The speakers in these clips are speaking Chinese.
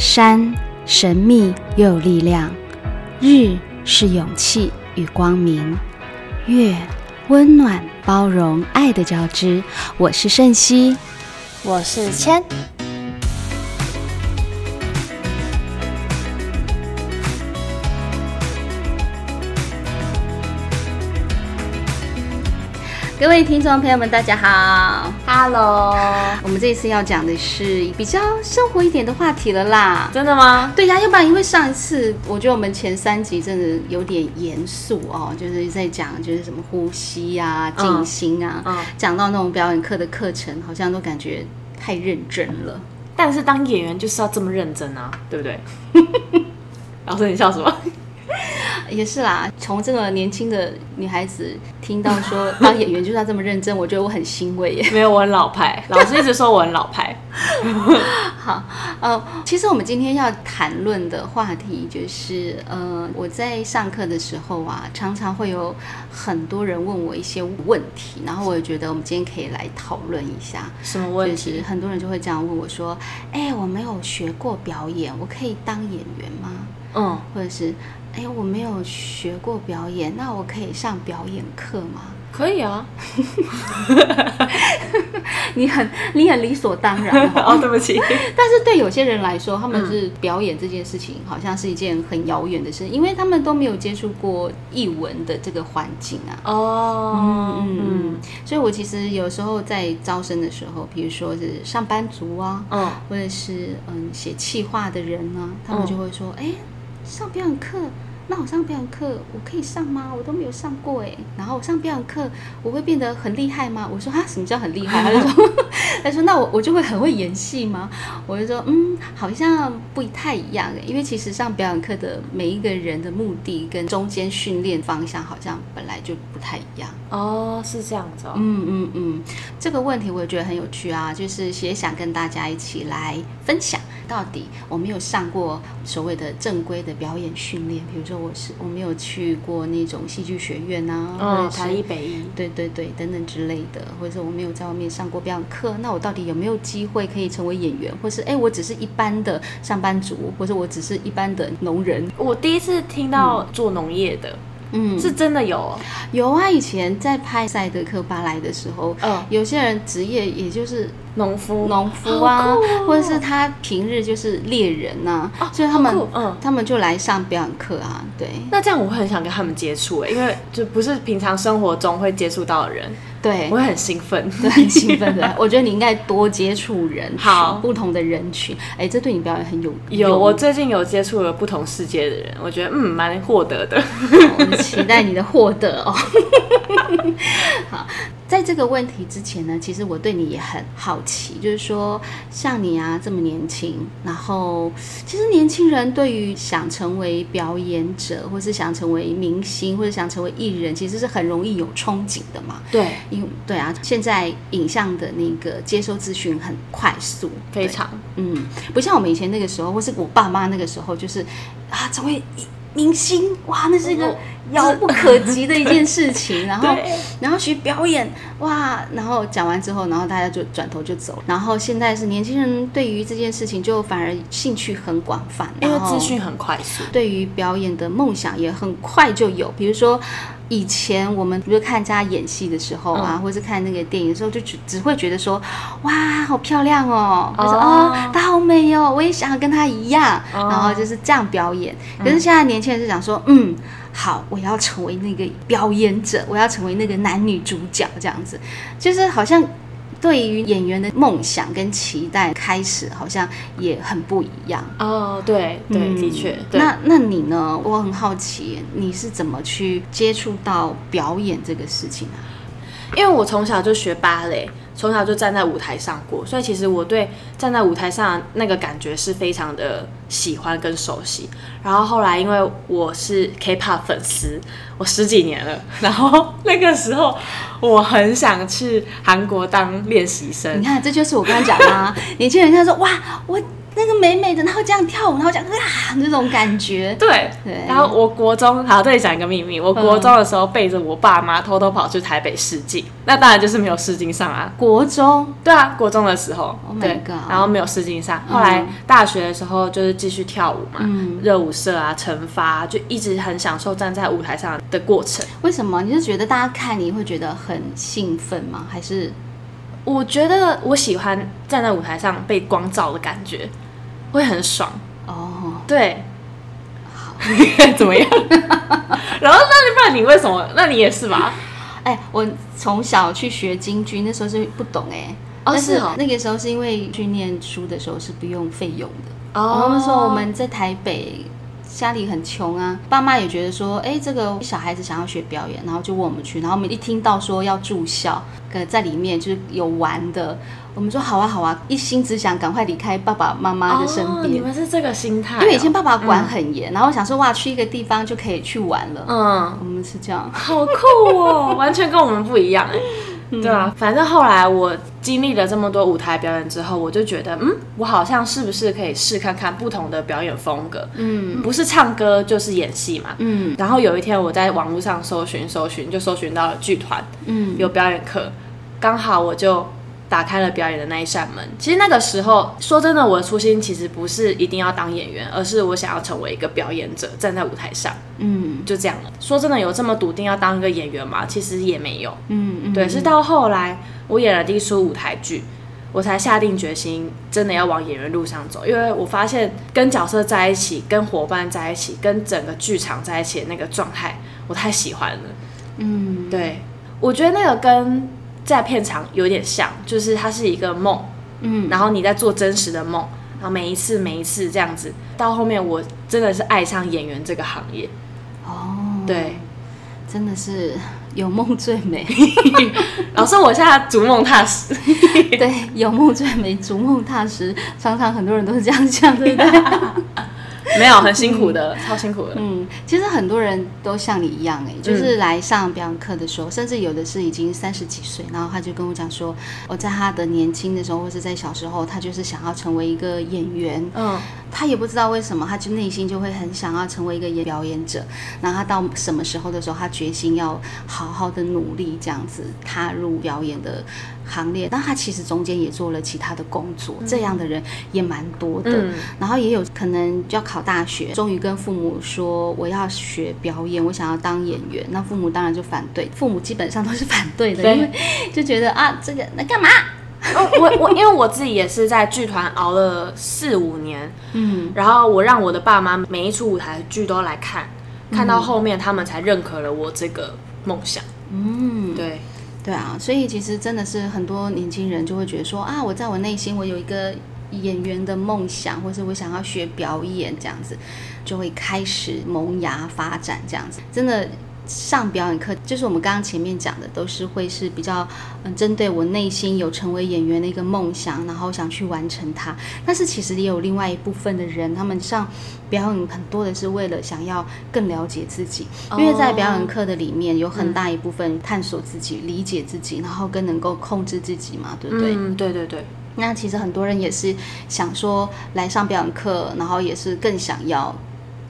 山神秘又有力量，日是勇气与光明，月温暖包容爱的交织。我是盛熙，我是千。各位听众朋友们，大家好，Hello。我们这一次要讲的是比较生活一点的话题了啦。真的吗？对呀，要不然因为上一次我觉得我们前三集真的有点严肃哦，就是在讲就是什么呼吸啊、静心啊，讲到那种表演课的课程，好像都感觉太认真了。但是当演员就是要这么认真啊，对不对？老师，你笑什么？也是啦，从这个年轻的女孩子听到说当演员就是要这么认真，我觉得我很欣慰耶。没有，我很老派，老师一直说我很老派。好，呃，其实我们今天要谈论的话题就是，呃，我在上课的时候啊，常常会有很多人问我一些问题，然后我也觉得我们今天可以来讨论一下。什么问题？很多人就会这样问我说：“哎，我没有学过表演，我可以当演员吗？”嗯，或者是。哎，我没有学过表演，那我可以上表演课吗？可以啊，你很你很理所当然哦，对不起。但是对有些人来说，他们是表演这件事情，好像是一件很遥远的事，因为他们都没有接触过艺文的这个环境啊。哦，嗯嗯嗯。所以我其实有时候在招生的时候，比如说是上班族啊，嗯，或者是嗯写企划的人呢，他们就会说，哎。上表演课，那我上表演课我可以上吗？我都没有上过哎。然后我上表演课，我会变得很厉害吗？我说啊，什么叫很厉害？他就说，他说那我我就会很会演戏吗？我就说嗯，好像不太一样哎。因为其实上表演课的每一个人的目的跟中间训练方向好像本来就不太一样哦，是这样子哦。嗯嗯嗯，这个问题我也觉得很有趣啊，就是也想跟大家一起来分享。到底我没有上过所谓的正规的表演训练，比如说我是我没有去过那种戏剧学院啊，嗯，台艺北艺，对对对，等等之类的，或者是我没有在外面上过表演课，那我到底有没有机会可以成为演员，或是哎，我只是一般的上班族，或者我只是一般的农人？我第一次听到做农业的。嗯，是真的有？有啊！以前在拍《赛德克巴莱》的时候，嗯，有些人职业也就是农夫、农夫啊，或者是他平日就是猎人呐，所以他们，嗯，他们就来上表演课啊。对，那这样我会很想跟他们接触哎，因为就不是平常生活中会接触到的人。对，我会很兴奋，很兴奋的。我觉得你应该多接触人，好不同的人群。哎，这对你表演很有有。我最近有接触了不同世界的人，我觉得嗯蛮获得的。我期待你的获得哦。好。在这个问题之前呢，其实我对你也很好奇，就是说，像你啊这么年轻，然后其实年轻人对于想成为表演者，或是想成为明星，或者想成为艺人，其实是很容易有憧憬的嘛。对，因对啊，现在影像的那个接收资讯很快速，非常，嗯，不像我们以前那个时候，或是我爸妈那个时候，就是啊成为。明星哇，那是一个遥不可及的一件事情。然后，然后学表演哇，然后讲完之后，然后大家就转头就走。然后现在是年轻人对于这件事情就反而兴趣很广泛，因为资讯很快速。对于表演的梦想也很快就有，比如说。以前我们比如看人家演戏的时候啊，或者是看那个电影的时候，就只只会觉得说，哇，好漂亮哦，或者哦，她好美哦，我也想要跟她一样，然后就是这样表演。可是现在年轻人是想说，嗯，好，我要成为那个表演者，我要成为那个男女主角这样子，就是好像。对于演员的梦想跟期待，开始好像也很不一样哦。对对，的确。那那你呢？我很好奇，你是怎么去接触到表演这个事情啊？因为我从小就学芭蕾。从小就站在舞台上过，所以其实我对站在舞台上那个感觉是非常的喜欢跟熟悉。然后后来因为我是 K-pop 粉丝，我十几年了，然后那个时候我很想去韩国当练习生。你看，这就是我刚刚讲的，年轻人他说哇，我。那个美美的，然后这样跳舞，然后讲啊那种感觉。对对。然后我国中，好，这里讲一个秘密，我国中的时候背着我爸妈偷偷跑去台北试镜，那当然就是没有试镜上啊。国中？对啊，国中的时候。Oh my god！然后没有试镜上，后来大学的时候就是继续跳舞嘛，热舞社啊，惩罚，就一直很享受站在舞台上的过程。为什么？你是觉得大家看你会觉得很兴奋吗？还是？我觉得我喜欢站在舞台上被光照的感觉，会很爽哦。对，好，怎么样？然后，那不然你为什么？那你也是吧？哎，我从小去学京剧，那时候是不懂哎。哦，是哦。那个时候是因为去念书的时候是不用费用的。哦。那时候我们在台北。家里很穷啊，爸妈也觉得说，哎，这个小孩子想要学表演，然后就问我们去。然后我们一听到说要住校，可，在里面就是有玩的，我们说好啊好啊，一心只想赶快离开爸爸妈妈的身边。你们是这个心态？因为以前爸爸管很严，然后想说哇，去一个地方就可以去玩了。嗯，我们是这样，好酷哦，完全跟我们不一样哎。对啊，反正后来我经历了这么多舞台表演之后，我就觉得，嗯，我好像是不是可以试看看不同的表演风格？嗯，不是唱歌就是演戏嘛。嗯，然后有一天我在网络上搜寻搜寻，就搜寻到了剧团，嗯，有表演课，刚好我就。打开了表演的那一扇门。其实那个时候，说真的，我的初心其实不是一定要当演员，而是我想要成为一个表演者，站在舞台上。嗯，就这样了。说真的，有这么笃定要当一个演员吗？其实也没有。嗯嗯。对，是到后来我演了第一出舞台剧，我才下定决心，真的要往演员路上走。因为我发现跟角色在一起，跟伙伴在一起，跟整个剧场在一起的那个状态，我太喜欢了。嗯，对，我觉得那个跟。在片场有点像，就是它是一个梦，嗯，然后你在做真实的梦，然后每一次每一次这样子，到后面我真的是爱上演员这个行业，哦，对，真的是有梦最美。老师，我现在逐梦踏实，对，有梦最美，逐梦踏实，常常很多人都是这样讲，对不对？没有很辛苦的，超辛苦的。嗯，其实很多人都像你一样，哎，就是来上表演课的时候，甚至有的是已经三十几岁，然后他就跟我讲说，我在他的年轻的时候，或是在小时候，他就是想要成为一个演员。嗯，他也不知道为什么，他就内心就会很想要成为一个演表演者。然后他到什么时候的时候，他决心要好好的努力，这样子踏入表演的。行列，但他其实中间也做了其他的工作，这样的人也蛮多的。然后也有可能就要考大学，终于跟父母说我要学表演，我想要当演员。那父母当然就反对，父母基本上都是反对的，因为就觉得啊，这个那干嘛？我我因为我自己也是在剧团熬了四五年，嗯，然后我让我的爸妈每一出舞台剧都来看，看到后面他们才认可了我这个梦想。嗯，对。对啊，所以其实真的是很多年轻人就会觉得说啊，我在我内心我有一个演员的梦想，或是我想要学表演这样子，就会开始萌芽发展这样子，真的。上表演课就是我们刚刚前面讲的，都是会是比较嗯，针对我内心有成为演员的一个梦想，然后想去完成它。但是其实也有另外一部分的人，他们上表演很多的是为了想要更了解自己，因为在表演课的里面有很大一部分探索自己、理解自己，然后更能够控制自己嘛，对不对？嗯，对对对。那其实很多人也是想说来上表演课，然后也是更想要。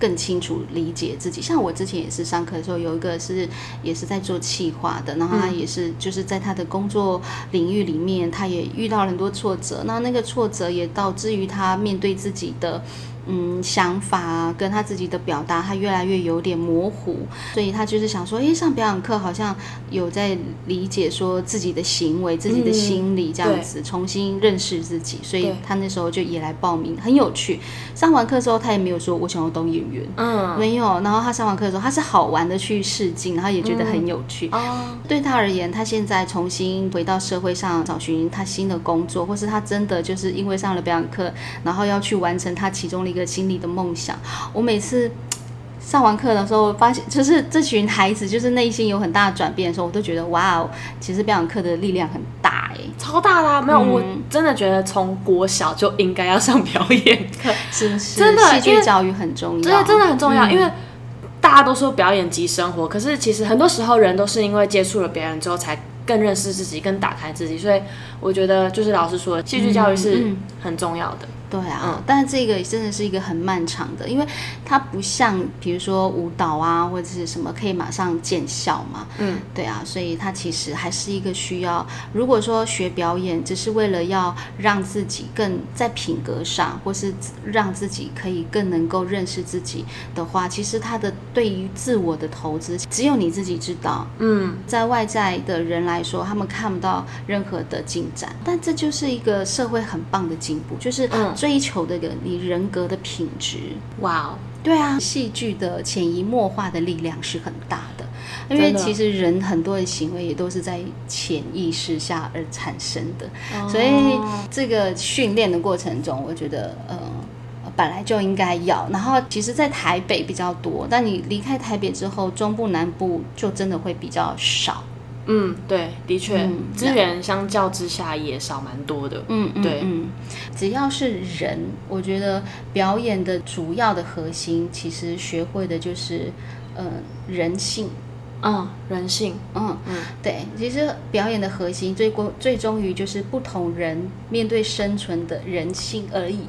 更清楚理解自己，像我之前也是上课的时候，有一个是也是在做企划的，然后他也是就是在他的工作领域里面，他也遇到了很多挫折，那那个挫折也导致于他面对自己的。嗯，想法跟他自己的表达，他越来越有点模糊，所以他就是想说，诶，上表演课好像有在理解说自己的行为、自己的心理这样子，重新认识自己，所以他那时候就也来报名，很有趣。上完课之后，他也没有说我想要当演员，嗯，没有。然后他上完课的时候，他是好玩的去试镜，然后也觉得很有趣。哦，对他而言，他现在重新回到社会上找寻他新的工作，或是他真的就是因为上了表演课，然后要去完成他其中的。一个心里的梦想，我每次上完课的时候，发现就是这群孩子就是内心有很大的转变的时候，我都觉得哇哦，其实表演课的力量很大哎，超大的，没有，我真的觉得从国小就应该要上表演课，是不是？真的，戏剧教育很重要，真的真的很重要，因为大家都说表演即生活，可是其实很多时候人都是因为接触了表演之后，才更认识自己，更打开自己，所以我觉得就是老师说，戏剧教育是。很重要的。对啊，但是这个真的是一个很漫长的，因为它不像比如说舞蹈啊或者是什么可以马上见效嘛。嗯，对啊，所以它其实还是一个需要。如果说学表演只是为了要让自己更在品格上，或是让自己可以更能够认识自己的话，其实它的对于自我的投资只有你自己知道。嗯，在外在的人来说，他们看不到任何的进展，但这就是一个社会很棒的进步，就是嗯。追求的个你人格的品质，哇哦，对啊，戏剧的潜移默化的力量是很大的，因为其实人很多的行为也都是在潜意识下而产生的，所以这个训练的过程中，我觉得呃本来就应该要，然后其实，在台北比较多，但你离开台北之后，中部南部就真的会比较少。嗯，对，的确，资源相较之下也少蛮多的。嗯，对，嗯，只要是人，我觉得表演的主要的核心，其实学会的就是，呃，人性。嗯，人性，嗯嗯，对，其实表演的核心最过最终于就是不同人面对生存的人性而已。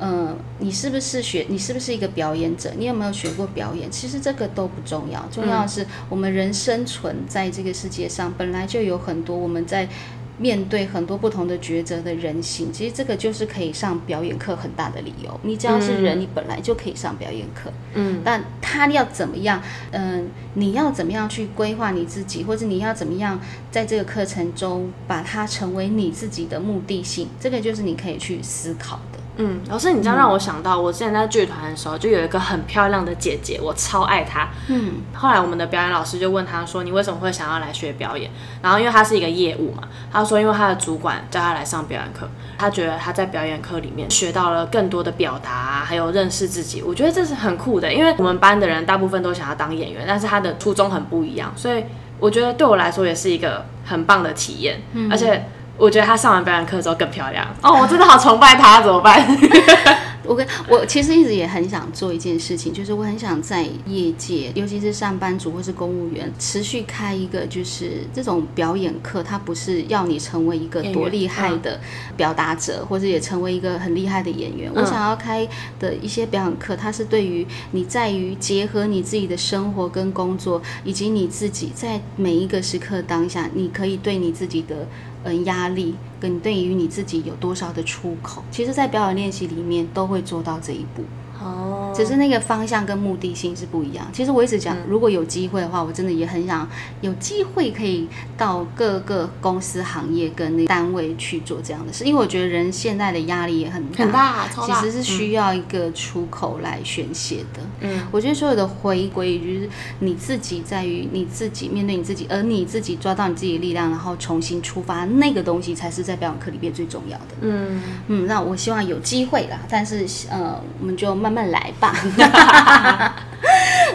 嗯，你是不是学？你是不是一个表演者？你有没有学过表演？其实这个都不重要，重要的是我们人生存在这个世界上，本来就有很多我们在。面对很多不同的抉择的人性，其实这个就是可以上表演课很大的理由。你只要是人，你本来就可以上表演课。嗯，但他要怎么样？嗯，你要怎么样去规划你自己，或者你要怎么样在这个课程中把它成为你自己的目的性？这个就是你可以去思考的。嗯，老师，你这样让我想到，我之前在剧团的时候，就有一个很漂亮的姐姐，我超爱她。嗯，后来我们的表演老师就问她说：“你为什么会想要来学表演？”然后因为她是一个业务嘛，她说因为她的主管叫她来上表演课，她觉得她在表演课里面学到了更多的表达，还有认识自己。我觉得这是很酷的，因为我们班的人大部分都想要当演员，但是她的初衷很不一样，所以我觉得对我来说也是一个很棒的体验，嗯而且。我觉得她上完表演课之后更漂亮哦！我真的好崇拜她，怎么办？我跟我其实一直也很想做一件事情，就是我很想在业界，尤其是上班族或是公务员，持续开一个就是这种表演课。它不是要你成为一个多厉害的表达者，或者也成为一个很厉害的演员。我想要开的一些表演课，它是对于你在于结合你自己的生活跟工作，以及你自己在每一个时刻当下，你可以对你自己的嗯压力。跟对于你自己有多少的出口，其实，在表演练习里面都会做到这一步。哦，只是那个方向跟目的性是不一样。其实我一直讲，如果有机会的话，我真的也很想有机会可以到各个公司、行业跟那单位去做这样的事，因为我觉得人现在的压力也很很大，其实是需要一个出口来宣泄的。嗯，我觉得所有的回归就是你自己在于你自己面对你自己，而你自己抓到你自己的力量，然后重新出发，那个东西才是在表演课里面最重要的。嗯嗯，那我希望有机会啦，但是呃，我们就慢。慢来吧。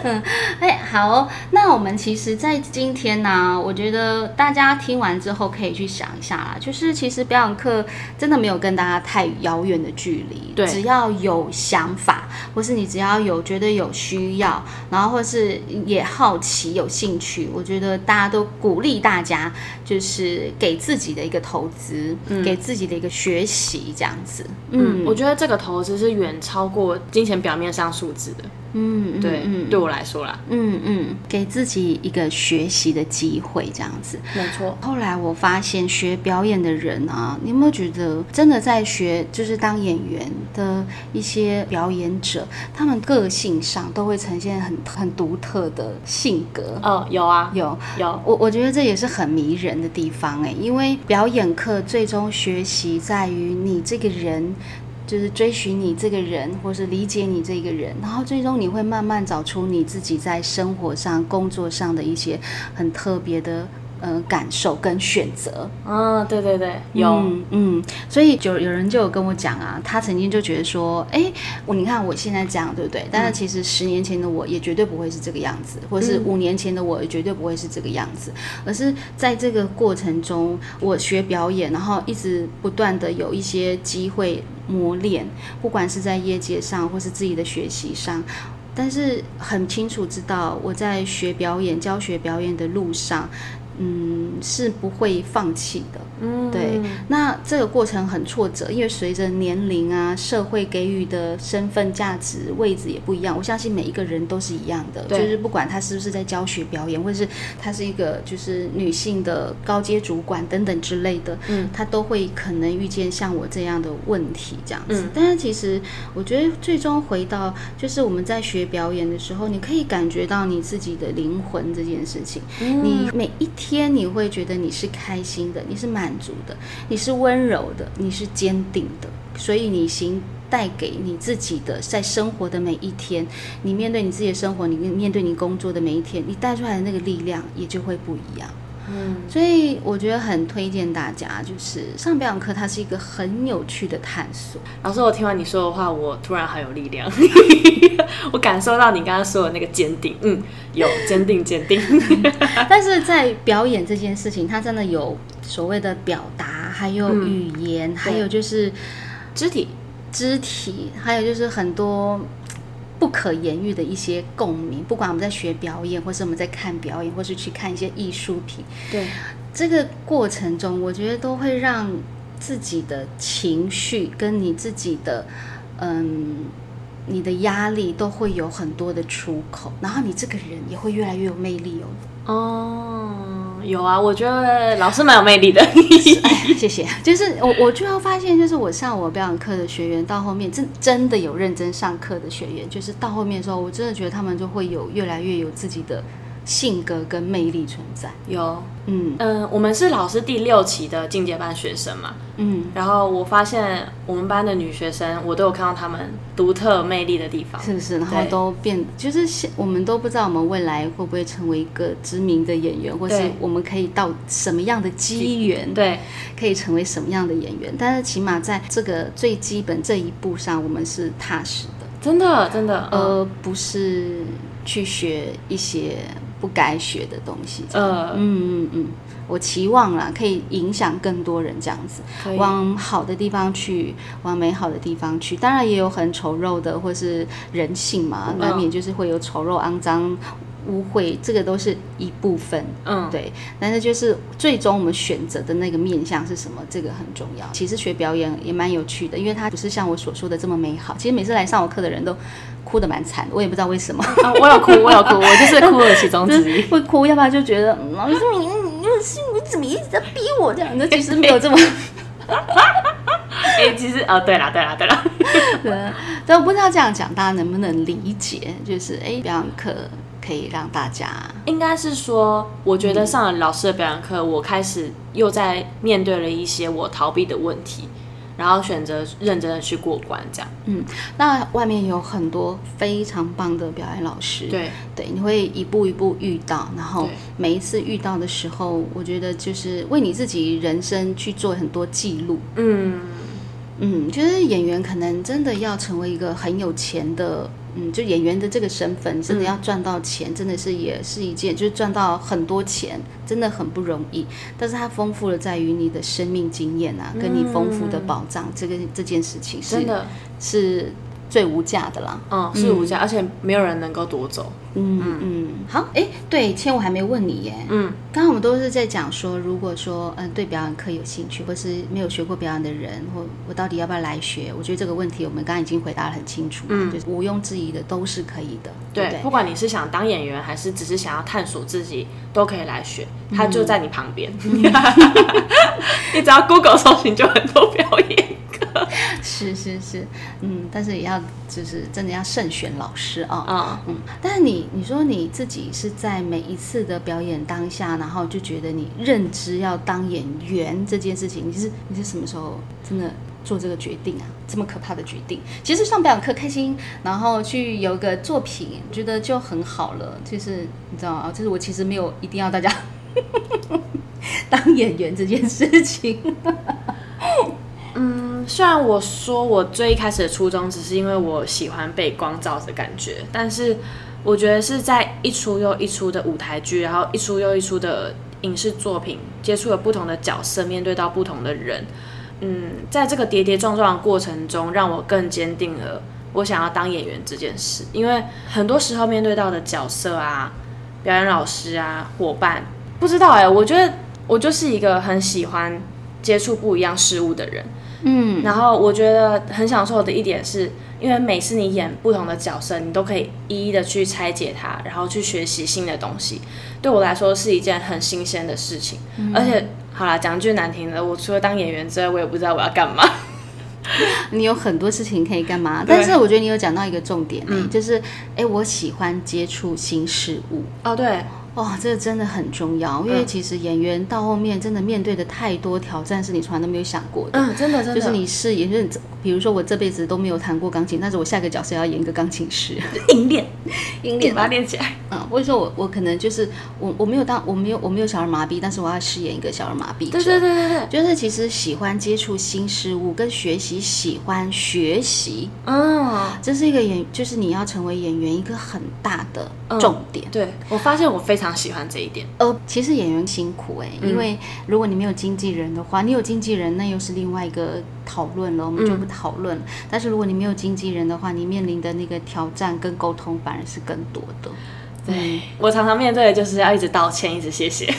嗯，哎，好，那我们其实，在今天呢，我觉得大家听完之后可以去想一下啦，就是其实表演课真的没有跟大家太遥远的距离，对，只要有想法，或是你只要有觉得有需要，然后或是也好奇、有兴趣，我觉得大家都鼓励大家，就是给自己的一个投资，给自己的一个学习，这样子。嗯，我觉得这个投资是远超过金钱表面上数字的。嗯，对，嗯对我来说啦，嗯嗯，给自己一个学习的机会，这样子，没错。后来我发现学表演的人啊，你有没有觉得真的在学，就是当演员的一些表演者，他们个性上都会呈现很很独特的性格？哦，有啊，有有。我我觉得这也是很迷人的地方哎，因为表演课最终学习在于你这个人。就是追寻你这个人，或是理解你这个人，然后最终你会慢慢找出你自己在生活上、工作上的一些很特别的。呃，感受跟选择，嗯，对对对，有，嗯，所以就有人就有跟我讲啊，他曾经就觉得说，哎，我你看我现在这样，对不对？但是其实十年前的我也绝对不会是这个样子，或是五年前的我也绝对不会是这个样子，而是在这个过程中，我学表演，然后一直不断的有一些机会磨练，不管是在业界上或是自己的学习上，但是很清楚知道我在学表演、教学表演的路上。嗯，是不会放弃的。嗯，对。那这个过程很挫折，因为随着年龄啊，社会给予的身份、价值、位置也不一样。我相信每一个人都是一样的，就是不管他是不是在教学表演，或者是他是一个就是女性的高阶主管等等之类的，嗯，他都会可能遇见像我这样的问题这样子。但是其实我觉得最终回到就是我们在学表演的时候，你可以感觉到你自己的灵魂这件事情。你每一天你会觉得你是开心的，你是满满足的，你是温柔的，你是坚定的。所以你行带给你自己的在生活的每一天，你面对你自己的生活，你面对你工作的每一天，你带出来的那个力量也就会不一样。嗯，所以我觉得很推荐大家，就是上表演课，它是一个很有趣的探索。老师，我听完你说的话，我突然很有力量，我感受到你刚刚说的那个坚定，嗯，有坚定坚定。但是在表演这件事情，它真的有所谓的表达，还有语言，还有就是肢体、肢体，还有就是很多。不可言喻的一些共鸣，不管我们在学表演，或是我们在看表演，或是去看一些艺术品，对这个过程中，我觉得都会让自己的情绪跟你自己的，嗯，你的压力都会有很多的出口，然后你这个人也会越来越有魅力哦。哦。有啊，我觉得老师蛮有魅力的。谢谢。就是我，我就要发现，就是我上我表演课的学员，到后面真真的有认真上课的学员，就是到后面的时候，我真的觉得他们就会有越来越有自己的。性格跟魅力存在。有，嗯。嗯，我们是老师第六期的进阶班学生嘛，嗯，然后我发现我们班的女学生，我都有看到她们独特魅力的地方，是不是？然后都变，就是我们都不知道我们未来会不会成为一个知名的演员，或是我们可以到什么样的机缘，对，可以成为什么样的演员。但是起码在这个最基本这一步上，我们是踏实的，真的真的，而不是去学一些。不该学的东西，嗯嗯嗯，我期望啦，可以影响更多人这样子，往好的地方去，往美好的地方去。当然也有很丑陋的，或是人性嘛，难免就是会有丑陋、肮脏。污秽，这个都是一部分，嗯，对。但是就是最终我们选择的那个面向是什么，这个很重要。其实学表演也蛮有趣的，因为它不是像我所说的这么美好。其实每次来上我课的人都哭的蛮惨的，我也不知道为什么。我有哭，我有哭，我就是哭了其中之一。会哭，要不然就觉得老师你你你怎么一直在逼我这样？那其实没有这么。哎，其实哦，对了对了对了，对，但我不知道这样讲大家能不能理解，就是哎，表演课。可以让大家，应该是说，我觉得上了老师的表演课，我开始又在面对了一些我逃避的问题，然后选择认真的去过关，这样。嗯，那外面有很多非常棒的表演老师，对对，你会一步一步遇到，然后每一次遇到的时候，我觉得就是为你自己人生去做很多记录。嗯嗯，就是演员可能真的要成为一个很有钱的。嗯，就演员的这个身份，真的要赚到钱，真的是也是一件，就是赚到很多钱，真的很不容易。但是它丰富的在于你的生命经验啊，跟你丰富的保障，这个这件事情是真的是。最无价的啦，嗯，是无价，而且没有人能够夺走。嗯嗯，好，哎，对，千我还没问你耶，嗯，刚刚我们都是在讲说，如果说嗯对表演课有兴趣，或是没有学过表演的人，或我到底要不要来学？我觉得这个问题我们刚刚已经回答的很清楚，嗯，就是毋庸置疑的都是可以的，对，不管你是想当演员，还是只是想要探索自己，都可以来学，他就在你旁边，你只要 Google 搜寻就很多表演。是是是，嗯，但是也要就是真的要慎选老师啊，嗯嗯。但是你你说你自己是在每一次的表演当下，然后就觉得你认知要当演员这件事情，你是你是什么时候真的做这个决定啊？这么可怕的决定？其实上表演课开心，然后去有个作品，觉得就很好了。就是你知道啊，就是我其实没有一定要大家 当演员这件事情。虽然我说我最一开始的初衷只是因为我喜欢被光照的感觉，但是我觉得是在一出又一出的舞台剧，然后一出又一出的影视作品，接触了不同的角色，面对到不同的人，嗯，在这个跌跌撞撞的过程中，让我更坚定了我想要当演员这件事。因为很多时候面对到的角色啊，表演老师啊，伙伴，不知道哎，我觉得我就是一个很喜欢。接触不一样事物的人。嗯，然后我觉得很享受的一点是，因为每次你演不同的角色，你都可以一一的去拆解它，然后去学习新的东西。对我来说是一件很新鲜的事情。而且，好啦，讲句难听的，我除了当演员之外，我也不知道我要干嘛。你有很多事情可以干嘛？但是我觉得你有讲到一个重点，嗯就是，哎，我喜欢接触新事物。哦，对。哇，这个真的很重要，因为其实演员到后面真的面对的太多挑战，是你从来都没有想过的。嗯，真的，真的，就是你饰演员，比如说我这辈子都没有弹过钢琴，但是我下个角色要演一个钢琴师，硬练，硬练，把它练起来。嗯，或者说我我可能就是我我没有当我没有我没有小儿麻痹，但是我要饰演一个小儿麻痹。对对对对对，就是其实喜欢接触新事物跟学习，喜欢学习，嗯，这是一个演，就是你要成为演员一个很大的重点。对我发现我非常喜欢这一点。呃，其实演员辛苦哎，因为如果你没有经纪人的话，你有经纪人那又是另外一个讨论了，我们就不讨论。但是如果你没有经纪人的话，你面临的那个挑战跟沟通反而是更多的。对我常常面对的就是要一直道歉，一直谢谢。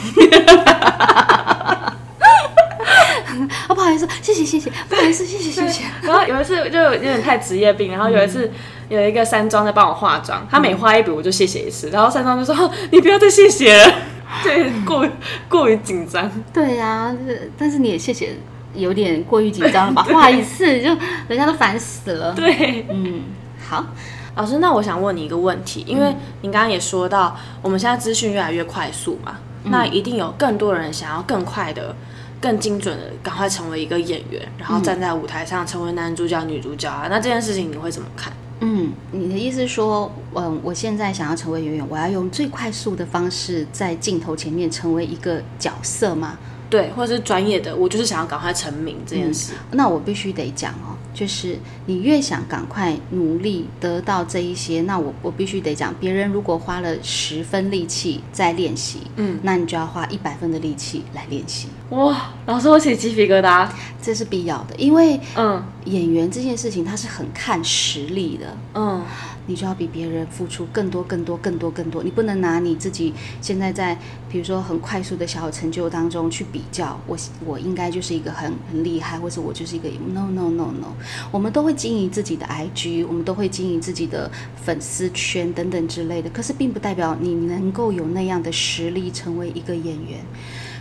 啊，不好意思，谢谢谢谢，不好意思，谢谢谢谢。然后有一次就有点太职业病，然后有一次有一个山庄在帮我化妆，他每化一笔我就谢谢一次，然后山庄就说：“你不要再谢谢了。”对，过过于紧张。对呀，但是你也谢谢，有点过于紧张了吧？画一次就人家都烦死了。对，嗯，好。老师，那我想问你一个问题，因为您刚刚也说到，我们现在资讯越来越快速嘛，那一定有更多人想要更快的、更精准的，赶快成为一个演员，然后站在舞台上成为男主角、女主角啊。那这件事情你会怎么看？嗯，你的意思说，嗯，我现在想要成为演员，我要用最快速的方式在镜头前面成为一个角色吗？对，或者是专业的，我就是想要赶快成名这件事。那我必须得讲哦。就是你越想赶快努力得到这一些，那我我必须得讲，别人如果花了十分力气在练习，嗯，那你就要花一百分的力气来练习。哇，老师我起鸡皮疙瘩，这是必要的，因为嗯，演员这件事情他是很看实力的，嗯。你就要比别人付出更多、更多、更多、更多。你不能拿你自己现在在，比如说很快速的小成就当中去比较。我我应该就是一个很很厉害，或者我就是一个 no no no no。我们都会经营自己的 IG，我们都会经营自己的粉丝圈等等之类的。可是并不代表你能够有那样的实力成为一个演员。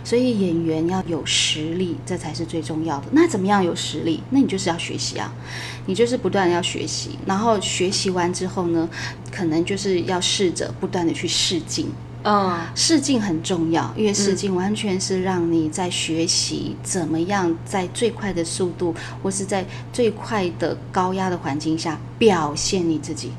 所以演员要有实力，这才是最重要的。那怎么样有实力？那你就是要学习啊，你就是不断要学习，然后学习完之后呢，可能就是要试着不断的去试镜。嗯，试镜很重要，因为试镜完全是让你在学习怎么样在最快的速度，或是在最快的高压的环境下表现你自己。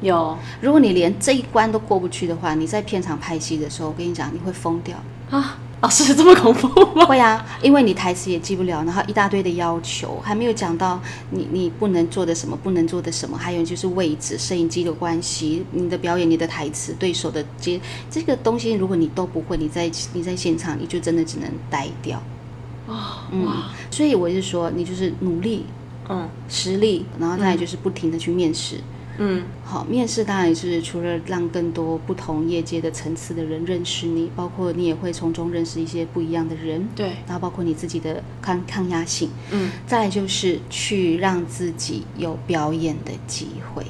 有，如果你连这一关都过不去的话，你在片场拍戏的时候，我跟你讲，你会疯掉啊。老师这么恐怖吗？会啊，因为你台词也记不了，然后一大堆的要求，还没有讲到你你不能做的什么，不能做的什么，还有就是位置、摄影机的关系，你的表演、你的台词、对手的接这个东西，如果你都不会，你在你在现场你就真的只能呆掉。哦，嗯，所以我是说，你就是努力，嗯，实力，然后再就是不停的去面试。嗯，好，面试当然也是除了让更多不同业界的层次的人认识你，包括你也会从中认识一些不一样的人，对，然后包括你自己的抗抗压性，嗯，再就是去让自己有表演的机会。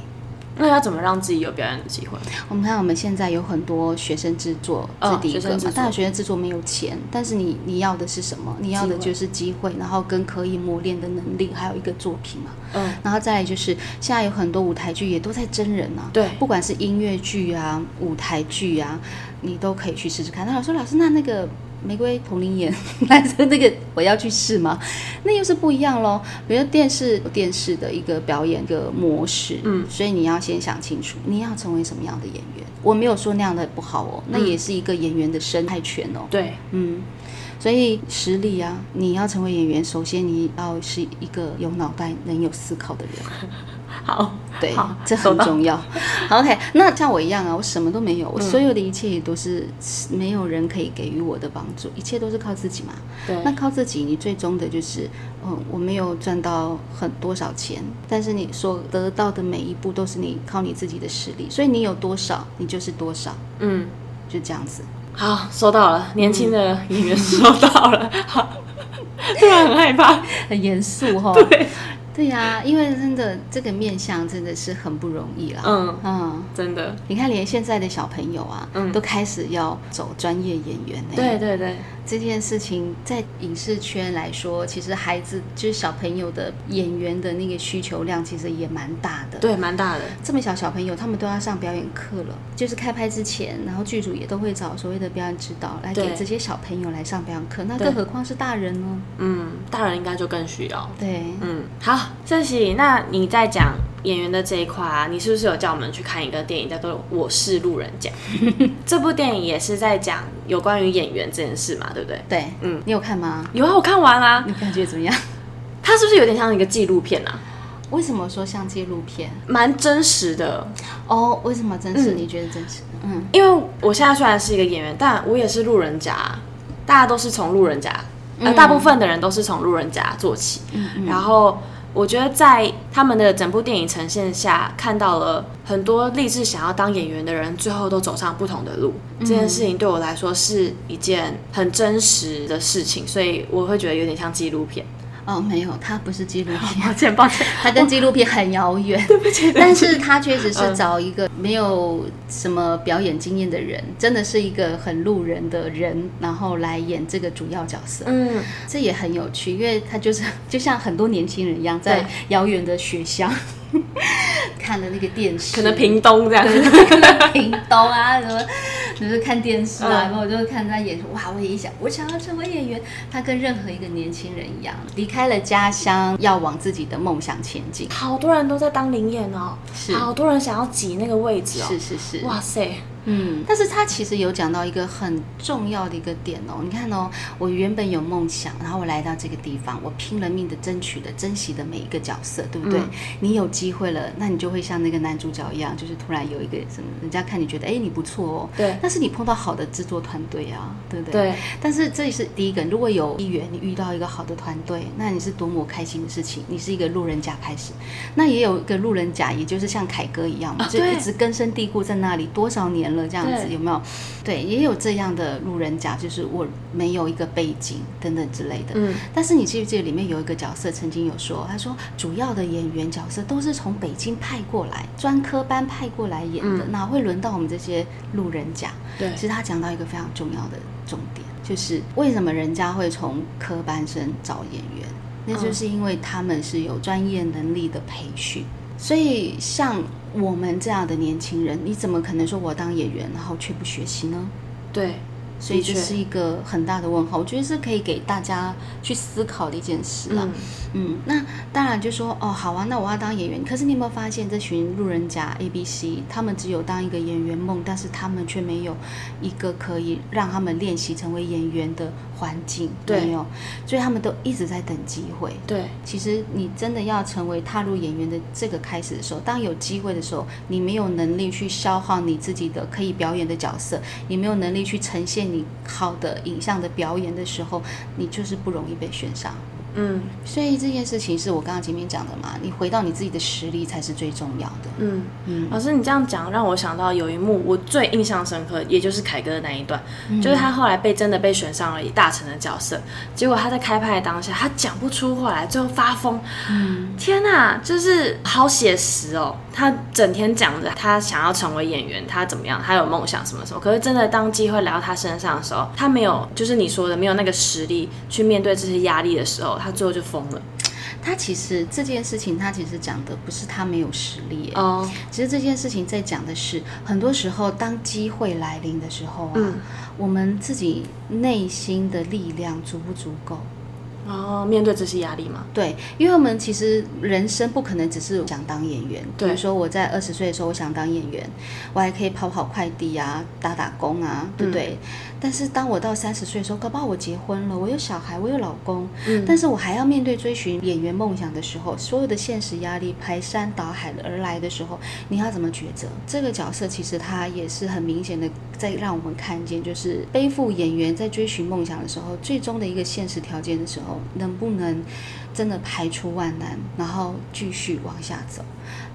那要怎么让自己有表演的机会？我们看我们现在有很多学生制作，这第一个嘛。当然，学生制作没有钱，但是你你要的是什么？你要的就是机会，然后跟可以磨练的能力，还有一个作品嘛。嗯。然后再来就是现在有很多舞台剧也都在真人啊。对。不管是音乐剧啊、舞台剧啊，你都可以去试试看。那老师，老师，那那个。玫瑰同龄眼，那那个我要去试吗？那又是不一样喽。比如电视电视的一个表演的模式，嗯，所以你要先想清楚，你要成为什么样的演员。我没有说那样的不好哦，那也是一个演员的生态圈哦。对，嗯，所以实力啊，你要成为演员，首先你要是一个有脑袋、能有思考的人。好，对，这很重要。OK，那像我一样啊，我什么都没有，我所有的一切也都是没有人可以给予我的帮助，一切都是靠自己嘛。对，那靠自己，你最终的就是，嗯，我没有赚到很多少钱，但是你所得到的每一步都是你靠你自己的实力，所以你有多少，你就是多少。嗯，就这样子。好，收到了，年轻的演员收到了。好。突然很害怕，很严肃哈。对。对呀，因为真的这个面相真的是很不容易啦。嗯嗯，真的。你看，连现在的小朋友啊，嗯都开始要走专业演员呢。对对对。这件事情在影视圈来说，其实孩子就是小朋友的演员的那个需求量，其实也蛮大的。对，蛮大的。这么小小朋友，他们都要上表演课了。就是开拍之前，然后剧组也都会找所谓的表演指导来给这些小朋友来上表演课。那更何况是大人呢？嗯，大人应该就更需要。对，嗯，好，郑喜，那你在讲。演员的这一块啊，你是不是有叫我们去看一个电影叫做《我是路人甲》？这部电影也是在讲有关于演员这件事嘛，对不对？对，嗯，你有看吗？有啊，我看完啦。你感觉怎么样？它是不是有点像一个纪录片啊？为什么说像纪录片？蛮真实的哦。为什么真实？你觉得真实？嗯，因为我现在虽然是一个演员，但我也是路人甲，大家都是从路人甲，呃，大部分的人都是从路人甲做起，嗯，然后。我觉得在他们的整部电影呈现下，看到了很多立志想要当演员的人，最后都走上不同的路。这件事情对我来说是一件很真实的事情，所以我会觉得有点像纪录片。哦，没有，它不是纪录片，抱歉，抱歉，它跟纪录片很遥远。对不起，但是他确实是找一个没有什么表演经验的人，真的是一个很路人的人，然后来演这个主要角色。嗯，这也很有趣，因为他就是就像很多年轻人一样，在遥远的学校。看的那个电视，可能屏东这样，屏东啊什么，就是看电视啊，然后我就看他演，哇，我也想，我想要成为演员。他跟任何一个年轻人一样，离开了家乡，要往自己的梦想前进。好多人都在当灵演哦，是，好多人想要挤那个位置哦，是是是，哇塞。嗯，但是他其实有讲到一个很重要的一个点哦，你看哦，我原本有梦想，然后我来到这个地方，我拼了命的争取的、珍惜的每一个角色，对不对？你有机会了，那你就会像那个男主角一样，就是突然有一个什么，人家看你觉得，哎，你不错哦，对。但是你碰到好的制作团队啊，对不对？对。但是这也是第一个，如果有一员，你遇到一个好的团队，那你是多么开心的事情。你是一个路人甲开始，那也有一个路人甲，也就是像凯哥一样，就一直根深蒂固在那里多少年了，这样子有没有？对，也有这样的路人甲，就是我没有一个背景等等之类的。嗯，但是你记不记得里面有一个角色曾经有说，他说主要的演员角色都是从北京派过来，专科班派过来演的，哪会轮到我们这些路人甲？对，其实他讲到一个非常重要的重点，就是为什么人家会从科班生找演员，那就是因为他们是有专业能力的培训。所以，像我们这样的年轻人，你怎么可能说我当演员，然后却不学习呢？对。所以这是一个很大的问号，我觉得是可以给大家去思考的一件事了。嗯，那当然就说哦，好啊，那我要当演员。可是你有没有发现，这群路人甲 A、B、C，他们只有当一个演员梦，但是他们却没有一个可以让他们练习成为演员的环境，没有。所以他们都一直在等机会。对，其实你真的要成为踏入演员的这个开始的时候，当有机会的时候，你没有能力去消耗你自己的可以表演的角色，你没有能力去呈现。你好的影像的表演的时候，你就是不容易被选上。嗯，所以这件事情是我刚刚前面讲的嘛，你回到你自己的实力才是最重要的。嗯嗯，老师你这样讲让我想到有一幕我最印象深刻，也就是凯哥的那一段，就是他后来被真的被选上了以大成的角色，结果他在开拍的当下他讲不出话来，最后发疯。嗯，天哪，就是好写实哦。他整天讲着他想要成为演员，他怎么样，他有梦想什么什么，可是真的当机会来到他身上的时候，他没有，就是你说的没有那个实力去面对这些压力的时候。他最后就疯了。他其实这件事情，他其实讲的不是他没有实力哦。其实这件事情在讲的是，很多时候当机会来临的时候啊，我们自己内心的力量足不足够？哦，面对这些压力嘛？对，因为我们其实人生不可能只是想当演员。比如说我在二十岁的时候，我想当演员，我还可以跑跑快递啊，打打工啊，对不对？但是当我到三十岁的时候，搞不好我结婚了，我有小孩，我有老公，嗯，但是我还要面对追寻演员梦想的时候，所有的现实压力排山倒海而来的时候，你要怎么抉择？这个角色其实他也是很明显的在让我们看见，就是背负演员在追寻梦想的时候，最终的一个现实条件的时候，能不能？真的排除万难，然后继续往下走。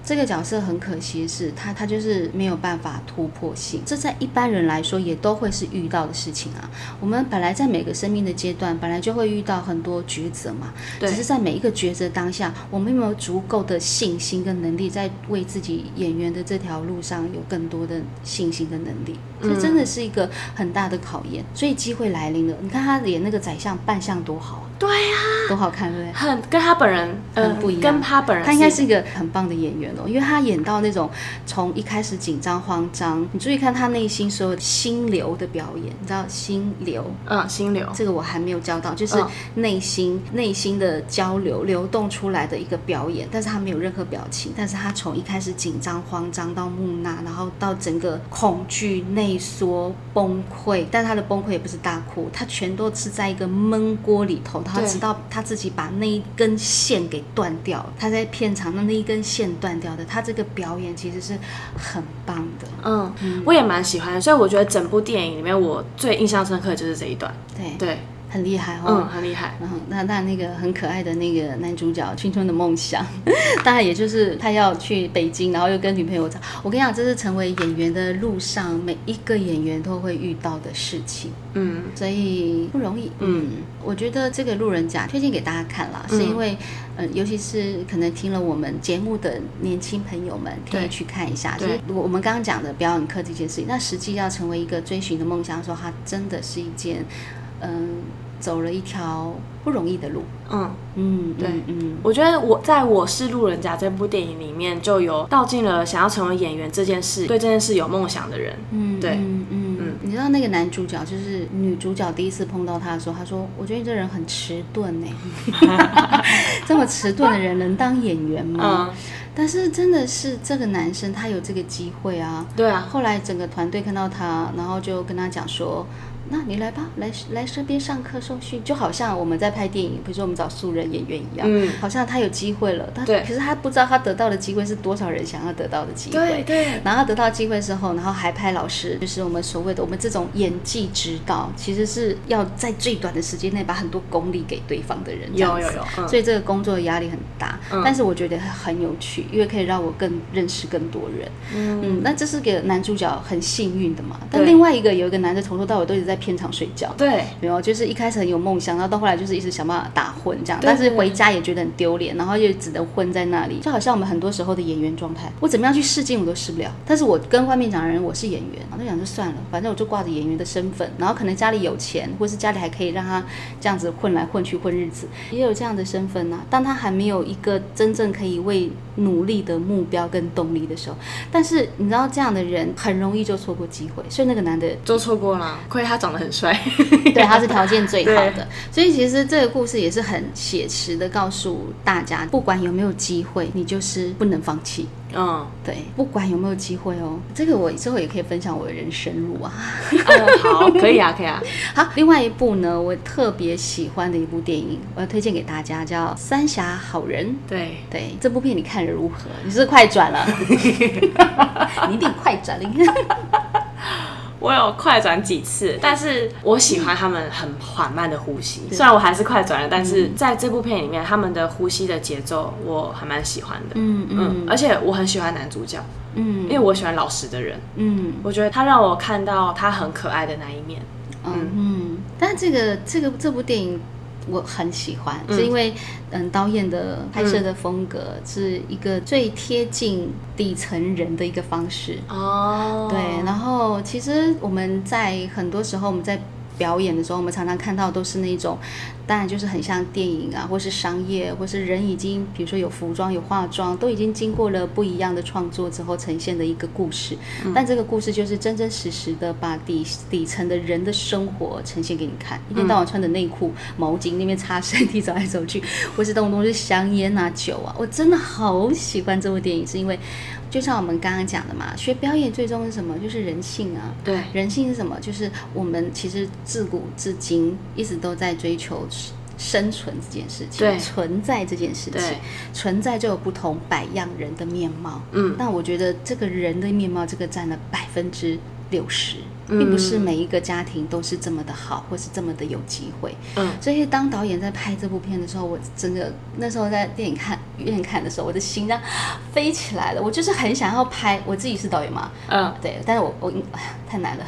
这个角色很可惜是，他他就是没有办法突破性，这在一般人来说也都会是遇到的事情啊。我们本来在每个生命的阶段，本来就会遇到很多抉择嘛，只是在每一个抉择当下，我们有没有足够的信心跟能力，在为自己演员的这条路上有更多的信心跟能力，这真的是一个很大的考验。所以机会来临了，你看他演那个宰相扮相多好。对呀，多好看，对不对？很跟他本人很不一样，跟他本人，他应该是一个很棒的演员哦，因为他演到那种从一开始紧张慌张，你注意看他内心所有心流的表演，你知道心流？嗯，心流，这个我还没有教到，就是内心内心的交流流动出来的一个表演，但是他没有任何表情，但是他从一开始紧张慌张到木讷，然后到整个恐惧内缩崩溃，但他的崩溃也不是大哭，他全都是在一个闷锅里头。他直到他自己把那一根线给断掉，他在片场的那一根线断掉的，他这个表演其实是很棒的。嗯，我也蛮喜欢，所以我觉得整部电影里面我最印象深刻的就是这一段。对对。很厉害哦，嗯，很厉害。然后那那那个很可爱的那个男主角青春的梦想，当然也就是他要去北京，然后又跟女朋友吵。我跟你讲，这是成为演员的路上每一个演员都会遇到的事情。嗯，所以不容易。嗯，我觉得这个路人甲推荐给大家看了，是因为，嗯，尤其是可能听了我们节目的年轻朋友们，可以去看一下。就是我们刚刚讲的表演课这件事情，那实际要成为一个追寻的梦想，说它真的是一件。嗯，走了一条不容易的路。嗯嗯，对，嗯，我觉得我在我是路人甲这部电影里面，就有道尽了想要成为演员这件事，对这件事有梦想的人。嗯，对，嗯嗯嗯。你知道那个男主角，就是女主角第一次碰到他的时候，他说：“我觉得你这人很迟钝呢，这么迟钝的人能当演员吗？”但是真的是这个男生，他有这个机会啊。对啊。后来整个团队看到他，然后就跟他讲说。那你来吧，来来身边上课受训，就好像我们在拍电影，比如说我们找素人演员一样，嗯，好像他有机会了，他可是他不知道他得到的机会是多少人想要得到的机会，对对。然后得到机会之后，然后还拍老师，就是我们所谓的我们这种演技指导，其实是要在最短的时间内把很多功力给对方的人，有有有，所以这个工作的压力很大，但是我觉得很有趣，因为可以让我更认识更多人，嗯，那这是给男主角很幸运的嘛。但另外一个有一个男的从头到尾都一直在片场睡觉。对，没有，就是一开始很有梦想，然后到后来就是一直想办法打混这样，但是回家也觉得很丢脸，然后又只能混在那里，就好像我们很多时候的演员状态，我怎么样去试镜我都试不了。但是我跟外面讲的人我是演员，我就想就算了，反正我就挂着演员的身份，然后可能家里有钱，或是家里还可以让他这样子混来混去混日子，也有这样的身份呐。当他还没有一个真正可以为努力的目标跟动力的时候，但是你知道这样的人很容易就错过机会，所以那个男的就错过了，亏他长得很帅。对，他是条件最好的，所以其实这个故事也是很写实的，告诉大家，不管有没有机会，你就是不能放弃。嗯，对，不管有没有机会哦，这个我之后也可以分享我的人生路啊。好，可以啊，可以啊。好，另外一部呢，我特别喜欢的一部电影，我要推荐给大家，叫《三峡好人》。对对，这部片你看如何？你是快转了？你一定快转了。我有快转几次，但是我喜欢他们很缓慢的呼吸。虽然我还是快转了，但是在这部片里面，他们的呼吸的节奏我还蛮喜欢的。嗯嗯，而且我很喜欢男主角，嗯，因为我喜欢老实的人，嗯，我觉得他让我看到他很可爱的那一面。嗯嗯，但这个这个这部电影。我很喜欢，是因为嗯，导演的拍摄的风格是一个最贴近底层人的一个方式哦。对，然后其实我们在很多时候我们在。表演的时候，我们常常看到都是那种，当然就是很像电影啊，或是商业，或是人已经，比如说有服装、有化妆，都已经经过了不一样的创作之后呈现的一个故事。但这个故事就是真真实实的把底底层的人的生活呈现给你看。一天到晚穿的内裤、毛巾那边擦身体走来走去，或是动不动是香烟啊、酒啊，我真的好喜欢这部电影，是因为。就像我们刚刚讲的嘛，学表演最终是什么？就是人性啊。对，人性是什么？就是我们其实自古至今一直都在追求生存这件事情，对，存在这件事情，存在就有不同百样人的面貌。嗯，那我觉得这个人的面貌，这个占了百分之六十。并不是每一个家庭都是这么的好，或是这么的有机会。嗯，所以当导演在拍这部片的时候，我真的那时候在电影看院看的时候，我的心脏飞起来了。我就是很想要拍，我自己是导演嘛，嗯，对，但是我我太难了。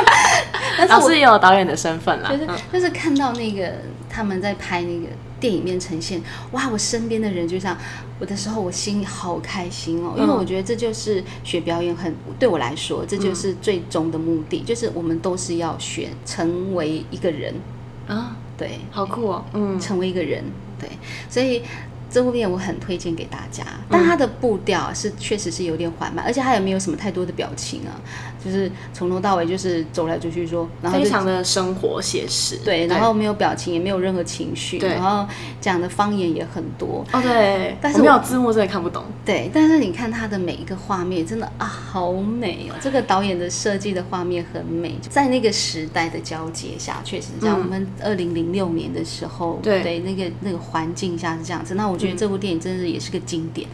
老师也有导演的身份啦，就是就是看到那个他们在拍那个。电影面呈现，哇！我身边的人就像我的时候，我心里好开心哦，因为我觉得这就是学表演很对我来说，这就是最终的目的，就是我们都是要选成为一个人。啊，对，好酷哦，嗯，成为一个人，对，所以。这部片我很推荐给大家，但它的步调是确实是有点缓慢，而且它也没有什么太多的表情啊，就是从头到尾就是走来走去说，然后非常的生活写实，对，然后没有表情，也没有任何情绪，然后讲的方言也很多，哦对，但是没有字幕真的看不懂，对，但是你看他的每一个画面真的啊好美哦，这个导演的设计的画面很美，在那个时代的交接下，确实像我们二零零六年的时候，对，那个那个环境下是这样子，那我。我觉得这部电影真的也是个经典，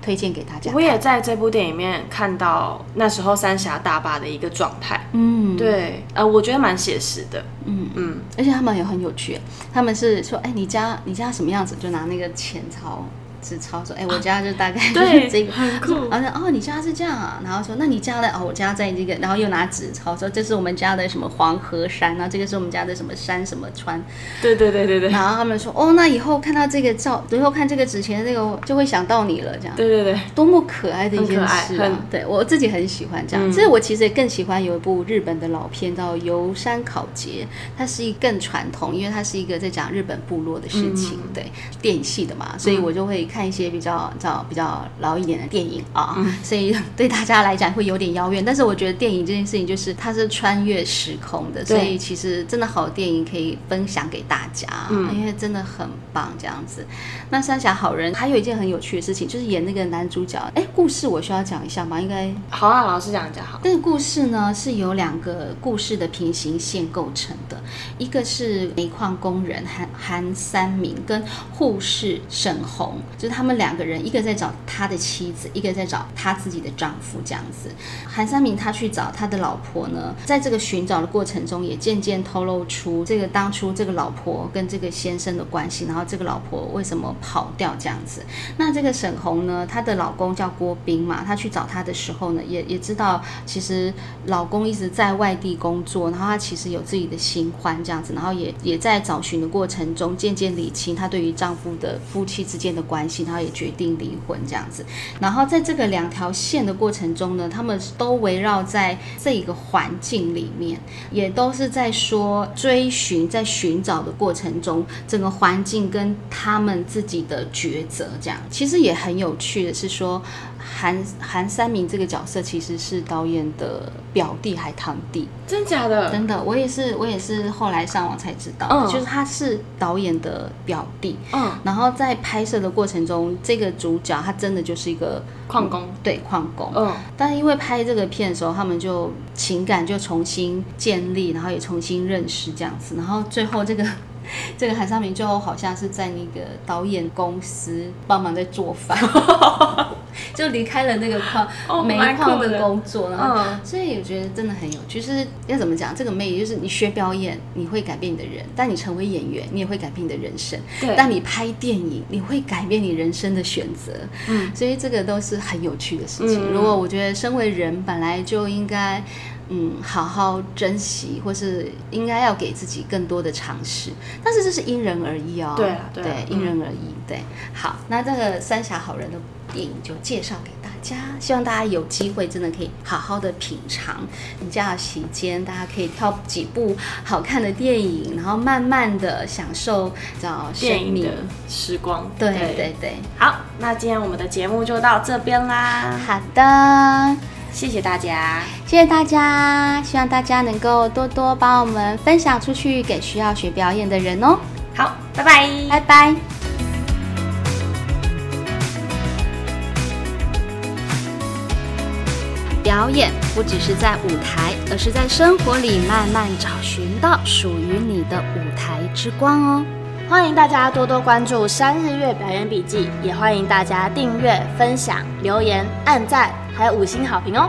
推荐给大家。我也在这部电影里面看到那时候三峡大坝的一个状态。嗯，对，呃，我觉得蛮写实的。嗯嗯，而且他们也很有趣，他们是说，哎，你家你家什么样子，就拿那个钱钞。纸钞说：“哎，我家就大概 就是这个，很酷。然后哦，你家是这样啊？然后说，那你家的哦，我家在这个，然后又拿纸钞说，这是我们家的什么黄河山然后这个是我们家的什么山什么川。对对对对对。然后他们说，哦，那以后看到这个照，以后看这个纸钱的那个，就会想到你了，这样。对对对，多么可爱的一件事啊！对我自己很喜欢这样。其实我其实也更喜欢有一部日本的老片叫《游山考劫》，它是一更传统，因为它是一个在讲日本部落的事情，对电影系的嘛，所以我就会看一些比较。较比较老一点的电影啊，所以对大家来讲会有点遥远。但是我觉得电影这件事情就是它是穿越时空的，所以其实真的好电影可以分享给大家，因为真的很棒这样子。那三峡好人还有一件很有趣的事情，就是演那个男主角。哎，故事我需要讲一下吗？应该好啊，老师讲讲好。这个故事呢是由两个故事的平行线构成的，一个是煤矿工人韩韩三明跟护士沈红，就是他们两个人。一个在找他的妻子，一个在找他自己的丈夫，这样子。韩三明他去找他的老婆呢，在这个寻找的过程中，也渐渐透露出这个当初这个老婆跟这个先生的关系，然后这个老婆为什么跑掉这样子。那这个沈红呢，她的老公叫郭斌嘛，她去找他的时候呢，也也知道其实老公一直在外地工作，然后她其实有自己的新欢这样子，然后也也在找寻的过程中渐渐理清她对于丈夫的夫妻之间的关，然后也决定。离婚这样子，然后在这个两条线的过程中呢，他们都围绕在这一个环境里面，也都是在说追寻，在寻找的过程中，整个环境跟他们自己的抉择这样。其实也很有趣的是说。韩韩三明这个角色其实是导演的表弟还堂弟，真假的？真的，我也是，我也是后来上网才知道，就是他是导演的表弟。嗯，然后在拍摄的过程中，这个主角他真的就是一个矿工，对，矿工。嗯，但是因为拍这个片的时候，他们就情感就重新建立，然后也重新认识这样子，然后最后这个。这个韩尚明就好像是在那个导演公司帮忙在做饭，就离开了那个矿煤矿的工作，然后所以我觉得真的很有趣。就是要怎么讲，这个魅力就是你学表演，你会改变你的人；但你成为演员，你也会改变你的人生。对，但你拍电影，你会改变你人生的选择。嗯，所以这个都是很有趣的事情。如果我觉得身为人本来就应该。嗯，好好珍惜，或是应该要给自己更多的尝试，但是这是因人而异哦。对啊，对，因人而异。对，好，那这个三峡好人的电影就介绍给大家，希望大家有机会真的可以好好的品尝。假期间，大家可以挑几部好看的电影，然后慢慢的享受叫电影的时光。对对对，好，那今天我们的节目就到这边啦。好的。谢谢大家，谢谢大家，希望大家能够多多帮我们分享出去给需要学表演的人哦。好，拜拜，拜拜。表演不只是在舞台，而是在生活里慢慢找寻到属于你的舞台之光哦。欢迎大家多多关注三日月表演笔记，也欢迎大家订阅、分享、留言、按赞。还有五星好评哦！